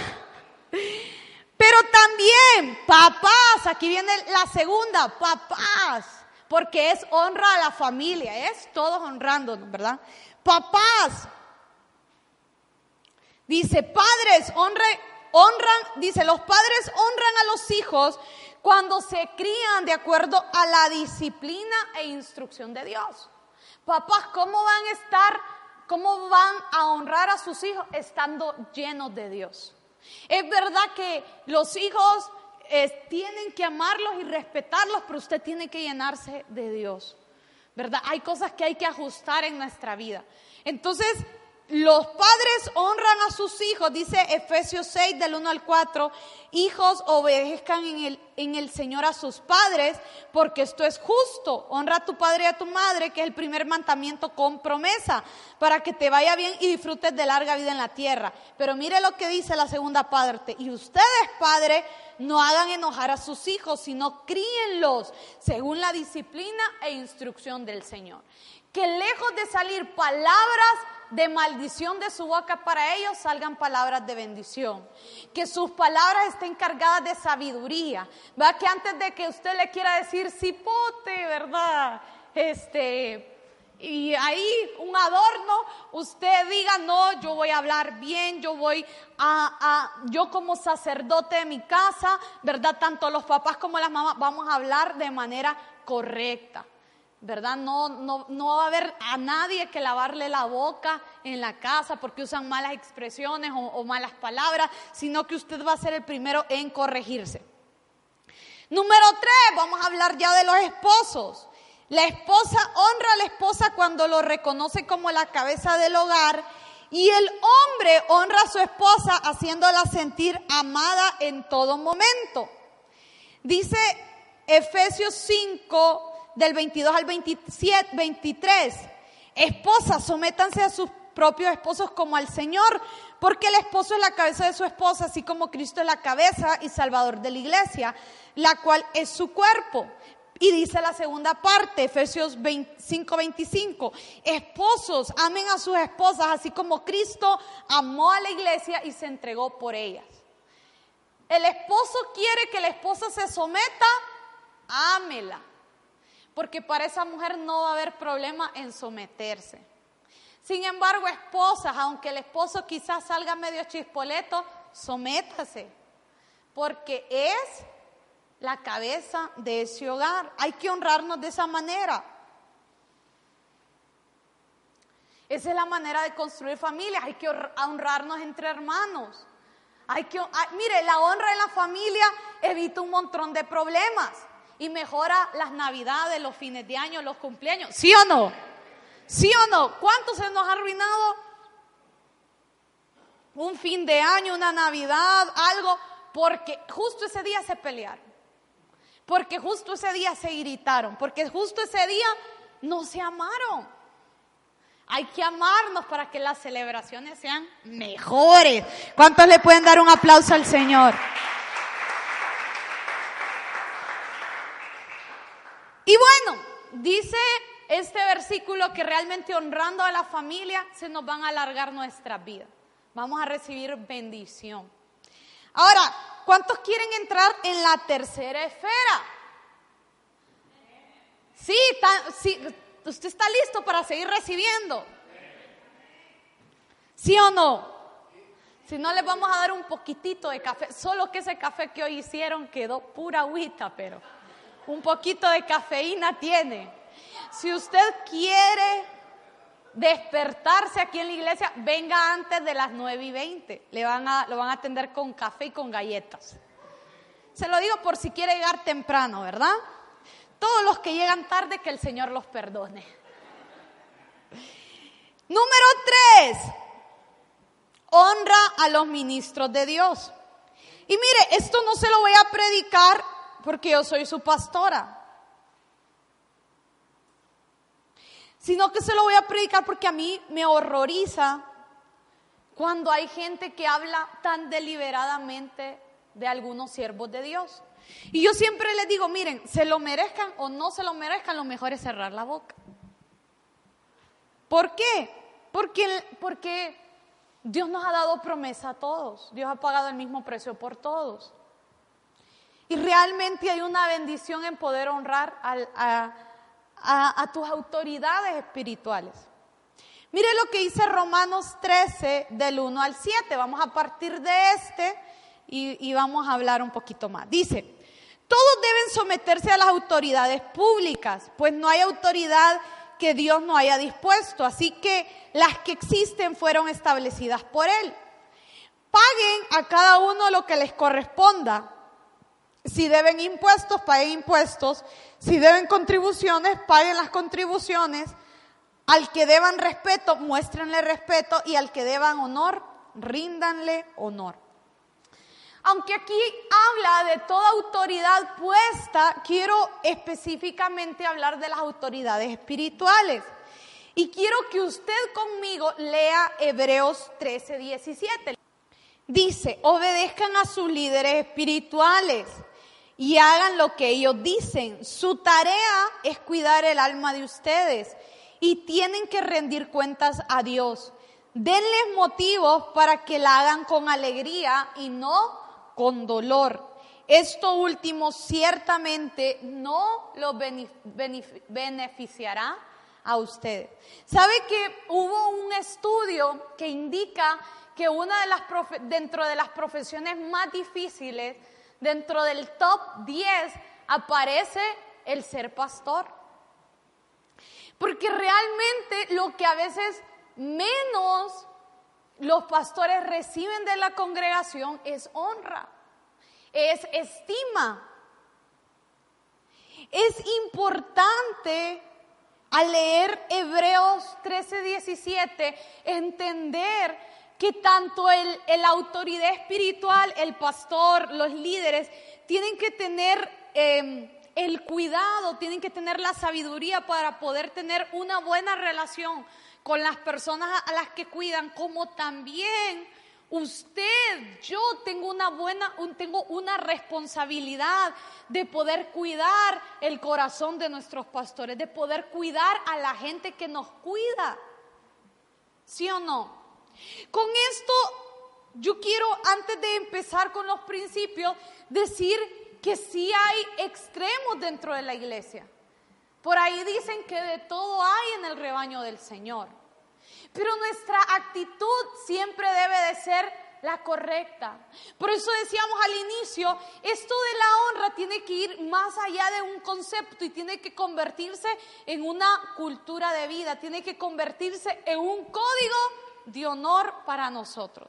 Pero también, papás, aquí viene la segunda, papás, porque es honra a la familia, es todos honrándonos, ¿verdad? Papás, dice, padres, honren, honran, dice, los padres honran a los hijos cuando se crían de acuerdo a la disciplina e instrucción de Dios. Papás, ¿cómo van a estar, cómo van a honrar a sus hijos estando llenos de Dios? Es verdad que los hijos eh, tienen que amarlos y respetarlos, pero usted tiene que llenarse de Dios. ¿Verdad? Hay cosas que hay que ajustar en nuestra vida. Entonces, los padres honran a sus hijos, dice Efesios 6 del 1 al 4, hijos obedezcan en el, en el Señor a sus padres, porque esto es justo. Honra a tu padre y a tu madre, que es el primer mandamiento con promesa, para que te vaya bien y disfrutes de larga vida en la tierra. Pero mire lo que dice la segunda parte, y ustedes, padres, no hagan enojar a sus hijos, sino críenlos según la disciplina e instrucción del Señor. Que lejos de salir palabras de maldición de su boca para ellos salgan palabras de bendición. Que sus palabras estén cargadas de sabiduría. ¿Va? Que antes de que usted le quiera decir cipote, ¿verdad? Este. Y ahí un adorno, usted diga, no, yo voy a hablar bien, yo voy a, a, yo como sacerdote de mi casa, ¿verdad? Tanto los papás como las mamás vamos a hablar de manera correcta. ¿Verdad? No, no, no va a haber a nadie que lavarle la boca en la casa porque usan malas expresiones o, o malas palabras, sino que usted va a ser el primero en corregirse. Número tres, vamos a hablar ya de los esposos. La esposa honra a la esposa cuando lo reconoce como la cabeza del hogar y el hombre honra a su esposa haciéndola sentir amada en todo momento. Dice Efesios 5, del 22 al 27, 23. esposas, sométanse a sus propios esposos como al Señor, porque el esposo es la cabeza de su esposa, así como Cristo es la cabeza y salvador de la iglesia, la cual es su cuerpo. Y dice la segunda parte, Efesios 5:25, esposos, amen a sus esposas, así como Cristo amó a la iglesia y se entregó por ellas. El esposo quiere que la esposa se someta, ámela, porque para esa mujer no va a haber problema en someterse. Sin embargo, esposas, aunque el esposo quizás salga medio chispoleto, sométase, porque es la cabeza de ese hogar. Hay que honrarnos de esa manera. Esa es la manera de construir familias. Hay que honrarnos entre hermanos. Hay que, mire, la honra en la familia evita un montón de problemas y mejora las navidades, los fines de año, los cumpleaños. ¿Sí o no? ¿Sí o no? ¿Cuánto se nos ha arruinado? Un fin de año, una Navidad, algo, porque justo ese día se pelearon, porque justo ese día se irritaron, porque justo ese día no se amaron. Hay que amarnos para que las celebraciones sean mejores. ¿Cuántos le pueden dar un aplauso al Señor? Y bueno, dice este versículo que realmente honrando a la familia se nos van a alargar nuestras vidas. Vamos a recibir bendición. Ahora, ¿cuántos quieren entrar en la tercera esfera? Sí, sí, ¿usted está listo para seguir recibiendo? ¿Sí o no? Si no, les vamos a dar un poquitito de café. Solo que ese café que hoy hicieron quedó pura agüita, pero un poquito de cafeína tiene. Si usted quiere despertarse aquí en la iglesia, venga antes de las 9 y 20. Le van a, lo van a atender con café y con galletas. Se lo digo por si quiere llegar temprano, ¿verdad? Todos los que llegan tarde, que el Señor los perdone. Número 3. Honra a los ministros de Dios. Y mire, esto no se lo voy a predicar porque yo soy su pastora. sino que se lo voy a predicar porque a mí me horroriza cuando hay gente que habla tan deliberadamente de algunos siervos de Dios. Y yo siempre les digo, miren, se lo merezcan o no se lo merezcan, lo mejor es cerrar la boca. ¿Por qué? Porque, porque Dios nos ha dado promesa a todos. Dios ha pagado el mismo precio por todos. Y realmente hay una bendición en poder honrar a, tus autoridades espirituales. Mire lo que dice Romanos 13 del 1 al 7. Vamos a partir de este y, y vamos a hablar un poquito más. Dice, todos deben someterse a las autoridades públicas, pues no hay autoridad que Dios no haya dispuesto, así que las que existen fueron establecidas por Él. Paguen a cada uno lo que les corresponda si deben impuestos, paguen impuestos. Si deben contribuciones, paguen las contribuciones. Al que deban respeto, muéstrenle respeto. Y al que deban honor, ríndanle honor. Aunque aquí habla de toda autoridad puesta, quiero específicamente hablar de las autoridades espirituales. Y quiero que usted conmigo lea Hebreos 13, 17. Dice, obedezcan a sus líderes espirituales y hagan lo que ellos dicen. Su tarea es cuidar el alma de ustedes y tienen que rendir cuentas a Dios. Denles motivos para que la hagan con alegría y no con dolor. Esto último ciertamente no los beneficiará a ustedes. ¿Sabe que hubo un estudio que indica que una de las dentro de las profesiones más difíciles dentro del top 10 aparece el ser pastor. Porque realmente lo que a veces menos los pastores reciben de la congregación es honra, es estima. Es importante al leer Hebreos 13, 17 entender que tanto el, la autoridad espiritual, el pastor, los líderes, tienen que tener em, el cuidado, tienen que tener la sabiduría para poder tener una buena relación con las personas a las que cuidan, como también usted, yo tengo una buena, tengo una responsabilidad de poder cuidar el corazón de nuestros pastores, de poder cuidar a la gente que nos cuida. ¿Sí o no? Con esto yo quiero, antes de empezar con los principios, decir que sí hay extremos dentro de la iglesia. Por ahí dicen que de todo hay en el rebaño del Señor. Pero nuestra actitud siempre debe de ser la correcta. Por eso decíamos al inicio, esto de la honra tiene que ir más allá de un concepto y tiene que convertirse en una cultura de vida, tiene que convertirse en un código de honor para nosotros.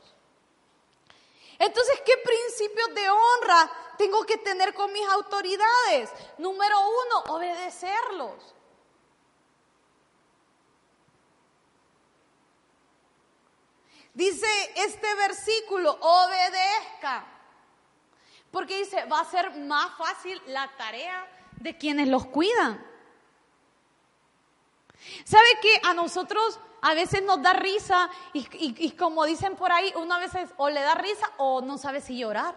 Entonces, ¿qué principios de honra tengo que tener con mis autoridades? Número uno, obedecerlos. Dice este versículo, obedezca. Porque dice, va a ser más fácil la tarea de quienes los cuidan. ¿Sabe que a nosotros a veces nos da risa y, como dicen por ahí, uno a veces o le da risa o no sabe si llorar?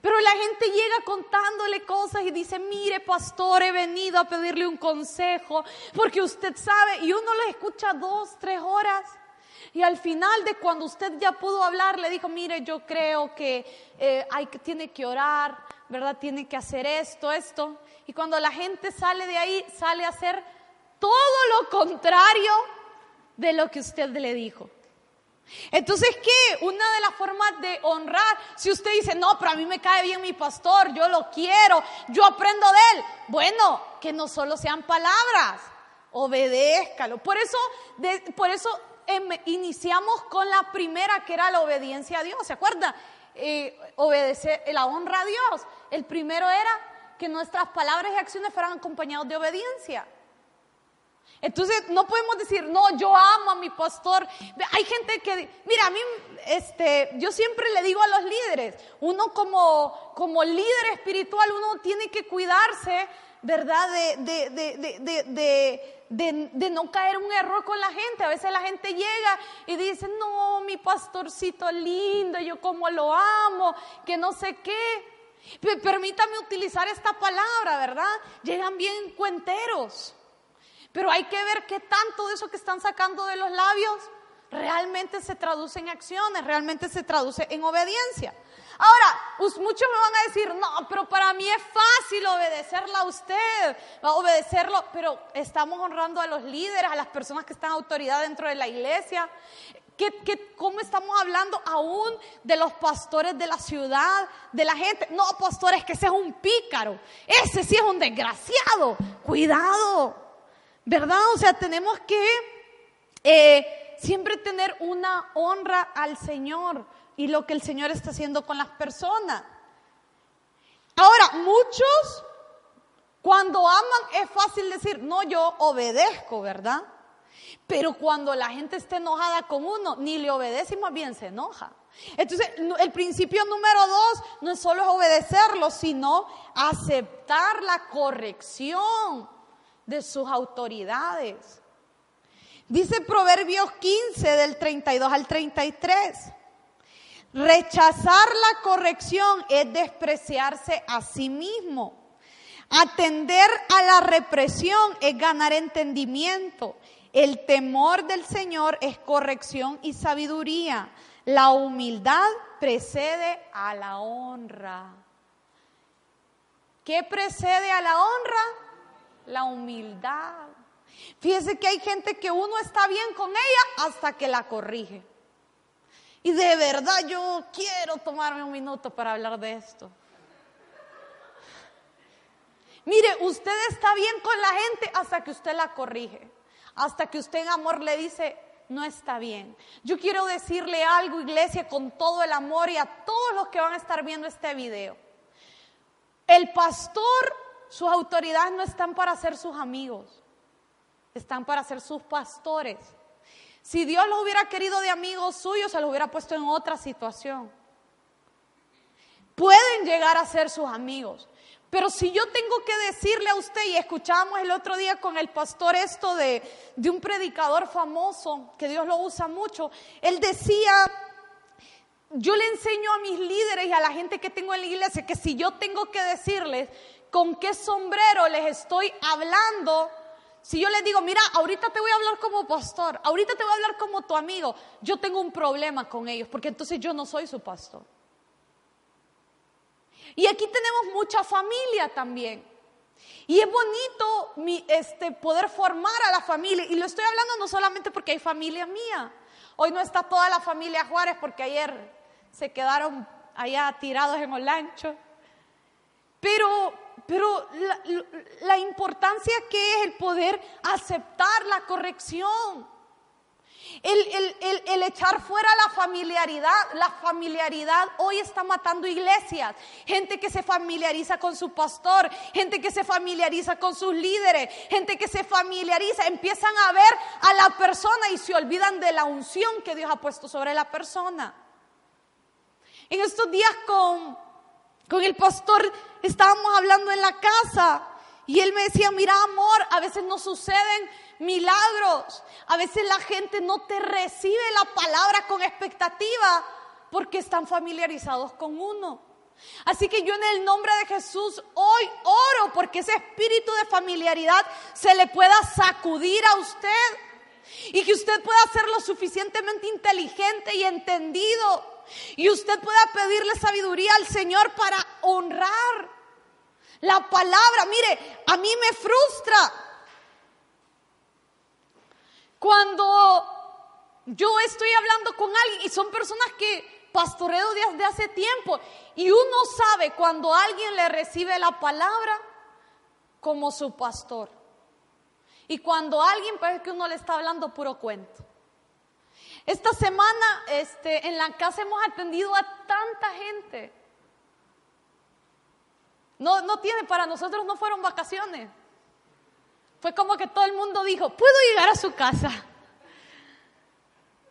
Pero la gente llega contándole cosas y dice, mire pastor, he venido a pedirle un consejo porque usted sabe, y uno le escucha dos, tres horas. Y al final de cuando usted ya pudo hablar, le dijo, mire, yo creo que eh, tiene que orar, ¿verdad? Tiene que hacer esto, esto. Y cuando la gente sale de ahí, sale a hacer todo lo contrario de lo que usted le dijo. Entonces, ¿qué? Una de las formas de honrar, si usted dice, no, pero a mí me cae bien mi pastor, yo lo quiero, yo aprendo de él. Bueno, que no solo sean palabras, obedézcalo. Por eso, por eso em, iniciamos con la primera, que era la obediencia a Dios. ¿Se acuerda? Eh, obedecer, la honra a Dios. El primero era que nuestras palabras y acciones fueran acompañados de obediencia. Entonces no podemos decir, no, yo amo a mi pastor. Hay gente que, mira, a mí, este, yo siempre le digo a los líderes, uno como, como líder espiritual, uno tiene que cuidarse, ¿verdad? De, de, de, no caer un error con la gente. A veces la gente llega y dice, no, mi pastorcito lindo, yo como lo amo, que no sé qué. Permítame utilizar esta palabra, ¿verdad? Llegan bien cuenteros. Pero hay que ver qué tanto de eso que están sacando de los labios realmente se traduce en acciones, realmente se traduce en obediencia. Ahora, muchos me van a decir, no, pero para mí es fácil obedecerla a usted, obedecerlo, pero estamos honrando a los líderes, a las personas que están en autoridad dentro de la iglesia. ¿Qué, cómo estamos hablando aún de los pastores de la ciudad, de la gente? No, pastores, que ese es un pícaro, ese sí es un desgraciado, cuidado. ¿Verdad? O sea, tenemos que eh, siempre tener una honra al Señor y lo que el Señor está haciendo con las personas. Ahora, muchos cuando aman es fácil decir, no, yo obedezco, ¿verdad? Pero cuando la gente está enojada con uno, ni le obedece y más bien se enoja. Entonces, el principio número dos no es solo obedecerlo, sino aceptar la corrección de sus autoridades. Dice Proverbios 15 del 32 al 33. Rechazar la corrección es despreciarse a sí mismo. Atender a la represión es ganar entendimiento. El temor del Señor es corrección y sabiduría. La humildad precede a la honra. ¿Qué precede a la honra? La humildad. Fíjese que hay gente que uno está bien con ella hasta que la corrige. Y de verdad yo quiero tomarme un minuto para hablar de esto. Mire, usted está bien con la gente hasta que usted la corrige. Hasta que usted en amor le dice, no está bien. Yo quiero decirle algo, iglesia, con todo el amor y a todos los que van a estar viendo este video. El pastor sus autoridades no están para ser sus amigos, están para ser sus pastores. Si Dios los hubiera querido de amigos suyos, se los hubiera puesto en otra situación. Pueden llegar a ser sus amigos, Pero si yo tengo que decirle a usted, y escuchábamos el otro día con el pastor esto de, de un predicador famoso, que Dios lo usa mucho, él decía, yo le enseño a mis líderes y a la gente que tengo en la iglesia que si yo tengo que decirles con qué sombrero les estoy hablando, si yo les digo, mira, ahorita te voy a hablar como pastor, ahorita te voy a hablar como tu amigo, yo tengo un problema con ellos, porque entonces yo no soy su pastor. Y aquí tenemos mucha familia también. Y es bonito este, poder formar a la familia. Y lo estoy hablando no solamente porque hay familia mía. Hoy no está toda la familia Juárez porque ayer se quedaron allá tirados en el ancho. Pero, pero la, la importancia que es el poder aceptar la corrección. El, echar fuera la familiaridad, la familiaridad hoy está matando iglesias. Gente que se familiariza con su pastor, gente que se familiariza con sus líderes, gente que se familiariza, empiezan a ver a la persona y se olvidan de la unción que Dios ha puesto sobre la persona. En estos días con, con el pastor estábamos hablando en la casa y él me decía, mira amor, a veces no suceden milagros. A veces la gente no te recibe la palabra con expectativa porque están familiarizados con uno. Así que yo en el nombre de Jesús hoy oro porque ese espíritu de familiaridad se le pueda sacudir a usted y que usted pueda ser lo suficientemente inteligente y entendido y usted pueda pedirle sabiduría al Señor para honrar la palabra. Mire, a mí me frustra cuando yo estoy hablando con alguien y son personas que pastoreo desde hace tiempo y uno sabe cuando alguien le recibe la palabra como su pastor. Y cuando alguien parece que uno le está hablando puro cuento. Esta semana este, en la casa hemos atendido a tanta gente. No, no tiene, para nosotros no fueron vacaciones. Fue como que todo el mundo dijo, puedo llegar a su casa.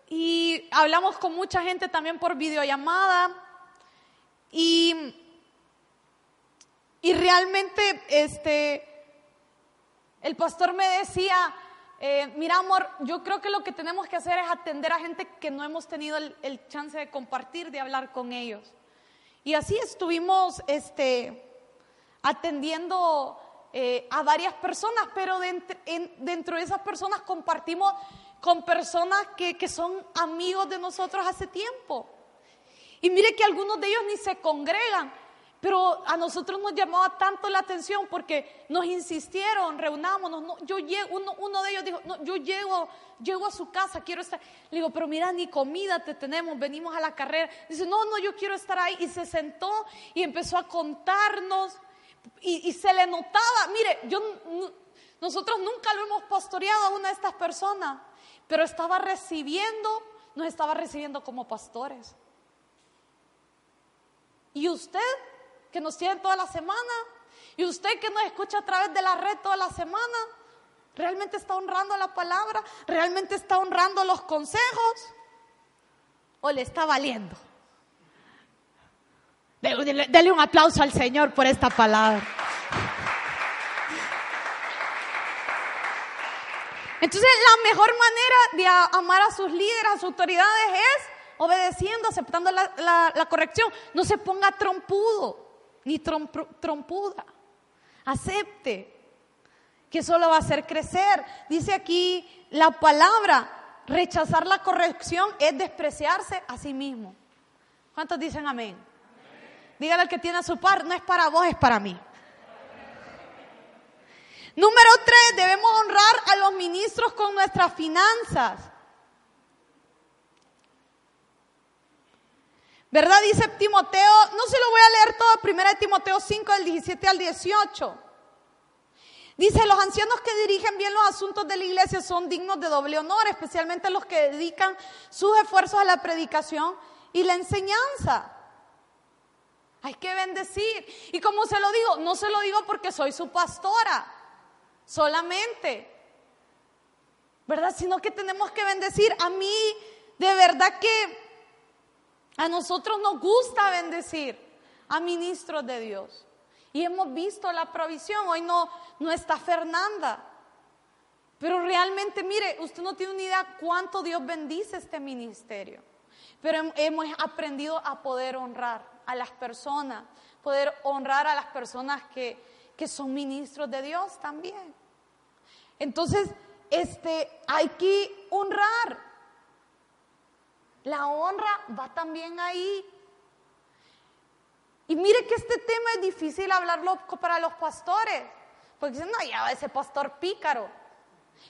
Y hablamos con mucha gente también por videollamada. Y, y realmente este, el pastor me decía, eh, mira amor, yo creo que lo que tenemos que hacer es atender a gente que no hemos tenido el, el chance de compartir, de hablar con ellos. Y así estuvimos este, atendiendo eh, a varias personas, pero dentro de esas personas compartimos con personas que, que son amigos de nosotros hace tiempo. Y mire que algunos de ellos ni se congregan, pero a nosotros nos llamaba tanto la atención porque nos insistieron, reunámonos. No, yo llego, uno, uno, de ellos dijo, no, yo llego, llego a su casa, quiero estar. Le digo, pero mira, ni comida te tenemos, venimos a la carrera. Dice, no, no, yo quiero estar ahí. Y se sentó y empezó a contarnos y, se le notaba, mire, yo, nosotros nunca lo hemos pastoreado a una de estas personas, pero estaba recibiendo, nos estaba recibiendo como pastores. Y usted que nos tiene toda la semana, y usted que nos escucha a través de la red toda la semana, ¿realmente está honrando la palabra? ¿Realmente está honrando los consejos? ¿O le está valiendo? Dele un aplauso al Señor por esta palabra. Entonces, la mejor manera de amar a sus líderes, a sus autoridades es obedeciendo, aceptando la, corrección. No se ponga trompudo ni trompuda. Acepte que eso lo va a hacer crecer. Dice aquí la palabra, rechazar la corrección es despreciarse a sí mismo. ¿Cuántos dicen amén? Dígale al que tiene a su par, no es para vos, es para mí. Número tres, debemos honrar a los ministros con nuestras finanzas. ¿Verdad? Dice Timoteo, no se lo voy a leer todo, primera de Timoteo 5 del 17 al 18. Dice, los ancianos que dirigen bien los asuntos de la iglesia son dignos de doble honor, especialmente los que dedican sus esfuerzos a la predicación y la enseñanza. Hay que bendecir. Y como se lo digo, no se lo digo porque soy su pastora, solamente. ¿Verdad? Sino que tenemos que bendecir. A mí, de verdad que a nosotros nos gusta bendecir a ministros de Dios. Y hemos visto la provisión. Hoy no, no está Fernanda. Pero realmente, mire, usted no tiene ni idea cuánto Dios bendice este ministerio. Pero hemos aprendido a poder honrar a las personas, poder honrar a las personas que, que son ministros de Dios también. Entonces, este, hay que honrar. La honra va también ahí. Y mire que este tema es difícil hablarlo para los pastores, porque dicen, no, ya ese pastor pícaro.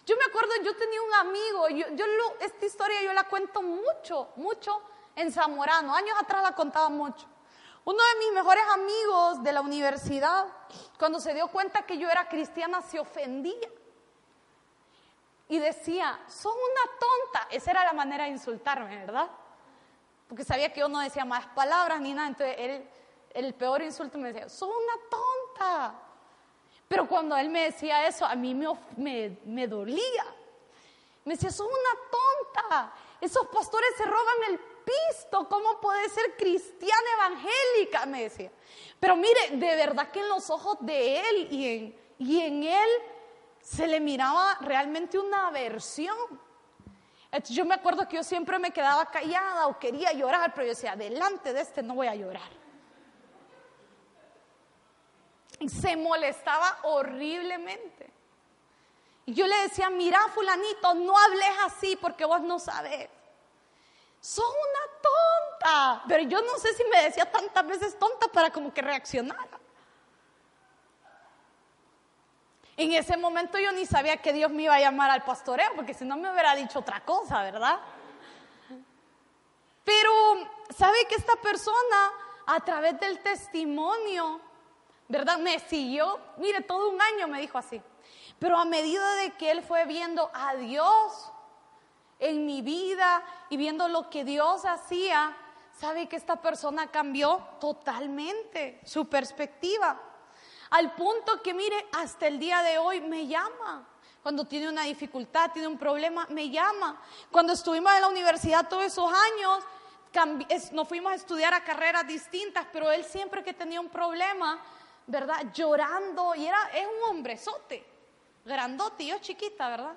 Yo me acuerdo, yo tenía un amigo, yo, yo esta historia yo la cuento mucho, mucho en Zamorano, años atrás la contaba mucho. Uno de mis mejores amigos de la universidad, cuando se dio cuenta que yo era cristiana, se ofendía. Y decía, sos una tonta. Esa era la manera de insultarme, ¿verdad? Porque sabía que yo no decía más palabras ni nada. Entonces él, el peor insulto me decía, sos una tonta. Pero cuando él me decía eso, a mí me, dolía. Me decía, sos una tonta. Esos pastores se roban el pisto, ¿cómo puede ser cristiana evangélica? Me decía. Pero mire, de verdad que en los ojos de él y en, y en él se le miraba realmente una aversión. Yo me acuerdo que yo siempre me quedaba callada o quería llorar, pero yo decía, delante de este no voy a llorar. Se molestaba horriblemente. Y yo le decía, mira fulanito, no hables así porque vos no sabes. Sos una tonta. Pero yo no sé si me decía tantas veces tonta para como que reaccionara. En ese momento yo ni sabía que Dios me iba a llamar al pastoreo, porque si no me hubiera dicho otra cosa, ¿verdad? Pero, ¿sabe que esta persona, a través del testimonio, ¿verdad? Me siguió, mire, todo un año me dijo así. Pero a medida de que él fue viendo a Dios en mi vida y viendo lo que Dios hacía, sabe que esta persona cambió totalmente su perspectiva. Al punto que, mire, hasta el día de hoy me llama. Cuando tiene una dificultad, tiene un problema, me llama. Cuando estuvimos en la universidad todos esos años, nos fuimos a estudiar a carreras distintas, pero él siempre que tenía un problema, ¿verdad? Llorando, y era, es un hombrezote, grandote, yo chiquita, ¿verdad?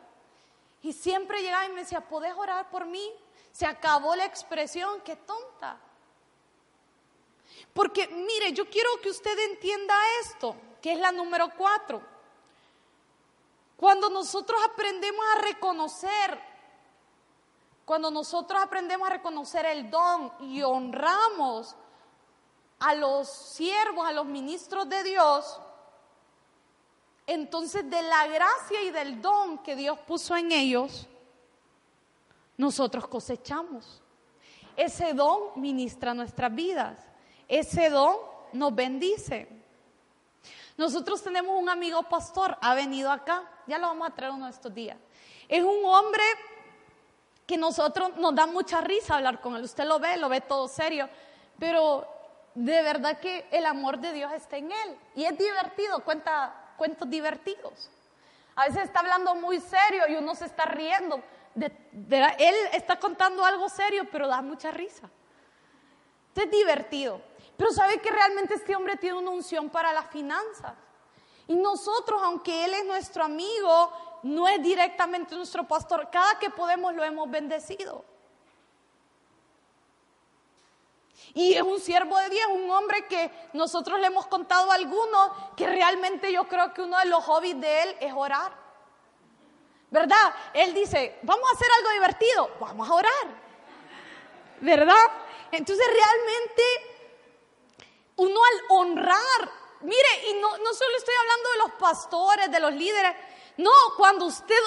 Y siempre llegaba y me decía, ¿podés orar por mí? Se acabó la expresión, qué tonta. Porque mire, yo quiero que usted entienda esto, que es la número cuatro. Cuando nosotros aprendemos a reconocer, cuando nosotros aprendemos a reconocer el don y honramos a los siervos, a los ministros de Dios, entonces de la gracia y del don que Dios puso en ellos, nosotros cosechamos. Ese don ministra nuestras vidas ese don nos bendice. Nosotros tenemos un amigo pastor, ha venido acá, ya lo vamos a traer uno de estos días. Es un hombre que nosotros nos da mucha risa hablar con él. Usted lo ve, lo ve todo serio, pero de verdad que el amor de Dios está en él. Y es divertido, cuenta cuentos divertidos. A veces está hablando muy serio y uno se está riendo. él está contando algo serio, pero da mucha risa. es divertido. Pero sabe que realmente este hombre tiene una unción para las finanzas. Y nosotros, aunque él es nuestro amigo, no es directamente nuestro pastor, cada que podemos lo hemos bendecido. Y es un siervo de Dios, un hombre que nosotros le hemos contado a algunos que realmente yo creo que uno de los hobbies de él es orar. ¿Verdad? Él dice, vamos a hacer algo divertido, vamos a orar. ¿Verdad? Entonces realmente uno al honrar, mire, y no, no solo estoy hablando de los pastores, de los líderes, no, cuando usted,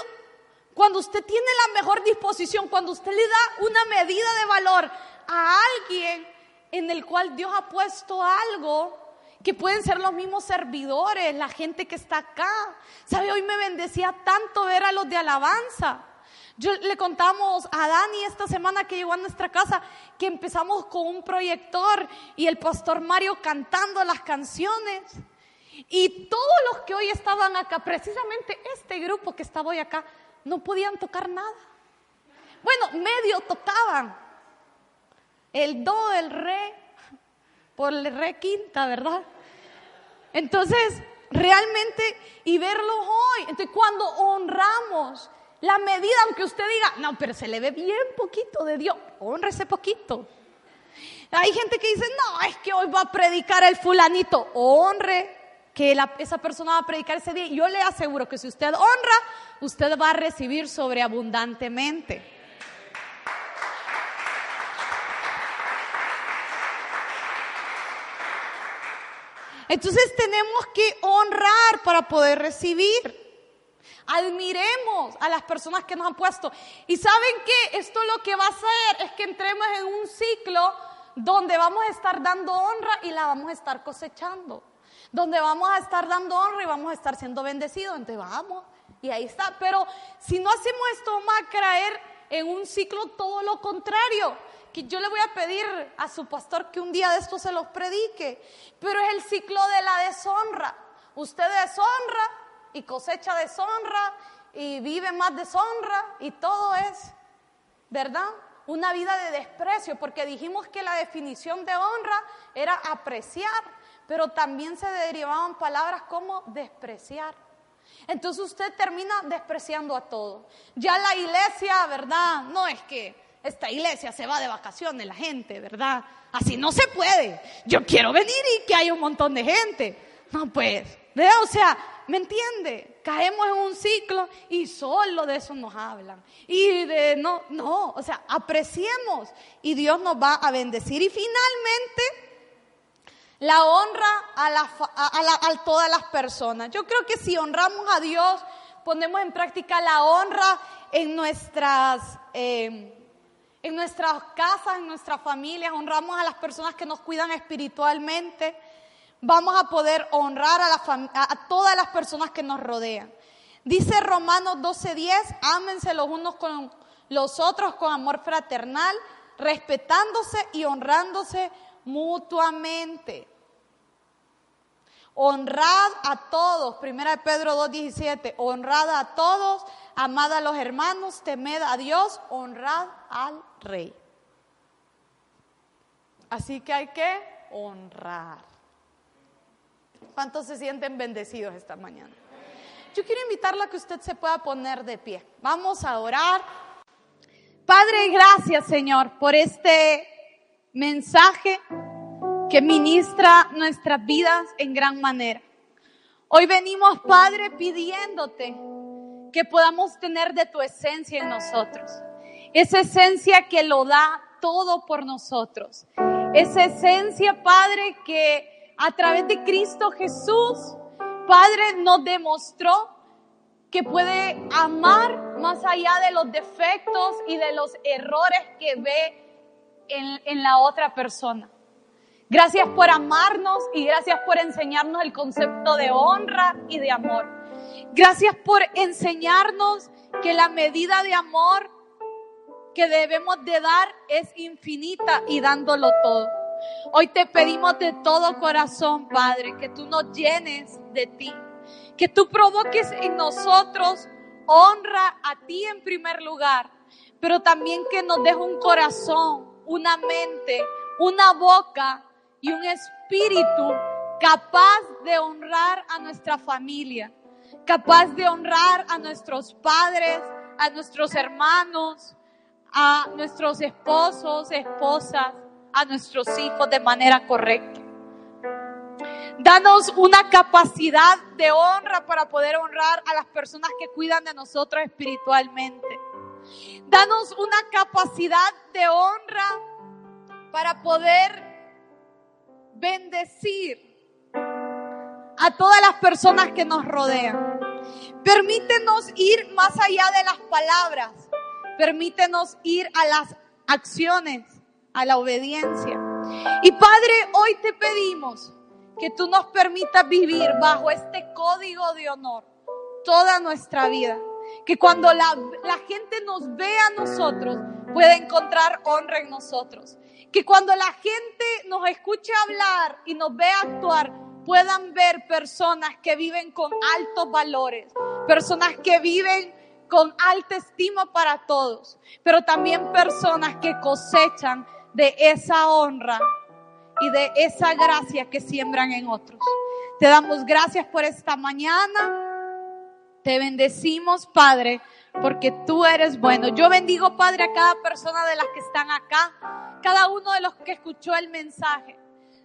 cuando usted tiene la mejor disposición, cuando usted le da una medida de valor a alguien en el cual Dios ha puesto algo, que pueden ser los mismos servidores, la gente que está acá. ¿Sabe? Hoy me bendecía tanto ver a los de alabanza. Yo le contamos a Dani esta semana que llegó a nuestra casa que empezamos con un proyector y el pastor Mario cantando las canciones. Y todos los que hoy estaban acá, precisamente este grupo que estaba hoy acá, no podían tocar nada. Bueno, medio tocaban. El do, el re, por el re quinta, ¿verdad? Entonces, realmente, y verlos hoy. Entonces, cuando honramos la medida, aunque usted diga, no, pero se le ve bien poquito de Dios, honrese poquito. Hay gente que dice, no, es que hoy va a predicar el fulanito, honre que esa persona va a predicar ese día. Yo le aseguro que si usted honra, usted va a recibir sobreabundantemente. Entonces tenemos que honrar para poder recibir. Admiremos a las personas que nos han puesto. Y saben que esto lo que va a hacer es que entremos en un ciclo donde vamos a estar dando honra y la vamos a estar cosechando. Donde vamos a estar dando honra y vamos a estar siendo bendecidos. Entonces vamos. Y ahí está. Pero si no hacemos esto, vamos a caer en un ciclo todo lo contrario que yo le voy a pedir a su pastor que un día de esto se los predique, pero es el ciclo de la deshonra. Usted deshonra y cosecha deshonra y vive más deshonra y todo es, ¿verdad? Una vida de desprecio, porque dijimos que la definición de honra era apreciar, pero también se derivaban palabras como despreciar. Entonces usted termina despreciando a todo. Ya la iglesia, ¿verdad? No es que esta iglesia se va de vacaciones la gente, ¿verdad? Así no se puede. Yo quiero venir y que haya un montón de gente. No, pues, ¿verdad? O sea, ¿me entiende? Caemos en un ciclo y solo de eso nos hablan. Y de no, no, o sea, apreciemos y Dios nos va a bendecir. Y finalmente, la honra a, a todas las personas. Yo creo que si honramos a Dios, ponemos en práctica la honra en nuestras... Eh, en nuestras casas, en nuestras familias, honramos a las personas que nos cuidan espiritualmente, vamos a poder honrar a, todas las personas que nos rodean. Dice Romanos 12:10, ámense los unos con los otros con amor fraternal, respetándose y honrándose mutuamente. Honrad a todos, 1 Pedro 2:17, honrad a todos, amad a los hermanos, temed a Dios, honrad al rey. Así que hay que honrar. ¿Cuántos se sienten bendecidos esta mañana? Yo quiero invitarla a que usted se pueda poner de pie. Vamos a orar. Padre, gracias Señor por este mensaje que ministra nuestras vidas en gran manera. Hoy venimos, Padre, pidiéndote que podamos tener de tu esencia en nosotros. Esa esencia que lo da todo por nosotros. Esa esencia, Padre, que a través de Cristo Jesús, Padre, nos demostró que puede amar más allá de los defectos y de los errores que ve en, en la otra persona. Gracias por amarnos y gracias por enseñarnos el concepto de honra y de amor. Gracias por enseñarnos que la medida de amor que debemos de dar es infinita y dándolo todo. Hoy te pedimos de todo corazón, Padre, que tú nos llenes de ti, que tú provoques en nosotros honra a ti en primer lugar, pero también que nos deje un corazón, una mente, una boca y un espíritu capaz de honrar a nuestra familia, capaz de honrar a nuestros padres, a nuestros hermanos, a nuestros esposos, esposas, a nuestros hijos de manera correcta. Danos una capacidad de honra para poder honrar a las personas que cuidan de nosotros espiritualmente. Danos una capacidad de honra para poder bendecir a todas las personas que nos rodean. Permítenos ir más allá de las palabras Permítenos ir a las acciones, a la obediencia. Y Padre, hoy te pedimos que tú nos permitas vivir bajo este código de honor toda nuestra vida. Que cuando la, la gente nos vea a nosotros, pueda encontrar honra en nosotros. Que cuando la gente nos escuche hablar y nos vea actuar, puedan ver personas que viven con altos valores, personas que viven con alta estima para todos, pero también personas que cosechan de esa honra y de esa gracia que siembran en otros. Te damos gracias por esta mañana. Te bendecimos, Padre, porque tú eres bueno. Yo bendigo, Padre, a cada persona de las que están acá, cada uno de los que escuchó el mensaje.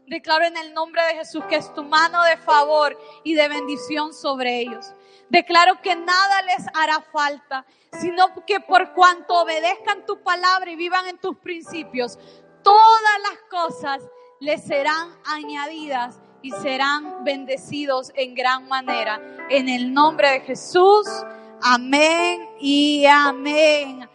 Declaro en el nombre de Jesús que es tu mano de favor y de bendición sobre ellos. Declaro que nada les hará falta, sino que por cuanto obedezcan tu palabra y vivan en tus principios, todas las cosas les serán añadidas y serán bendecidos en gran manera. En el nombre de Jesús, amén y amén.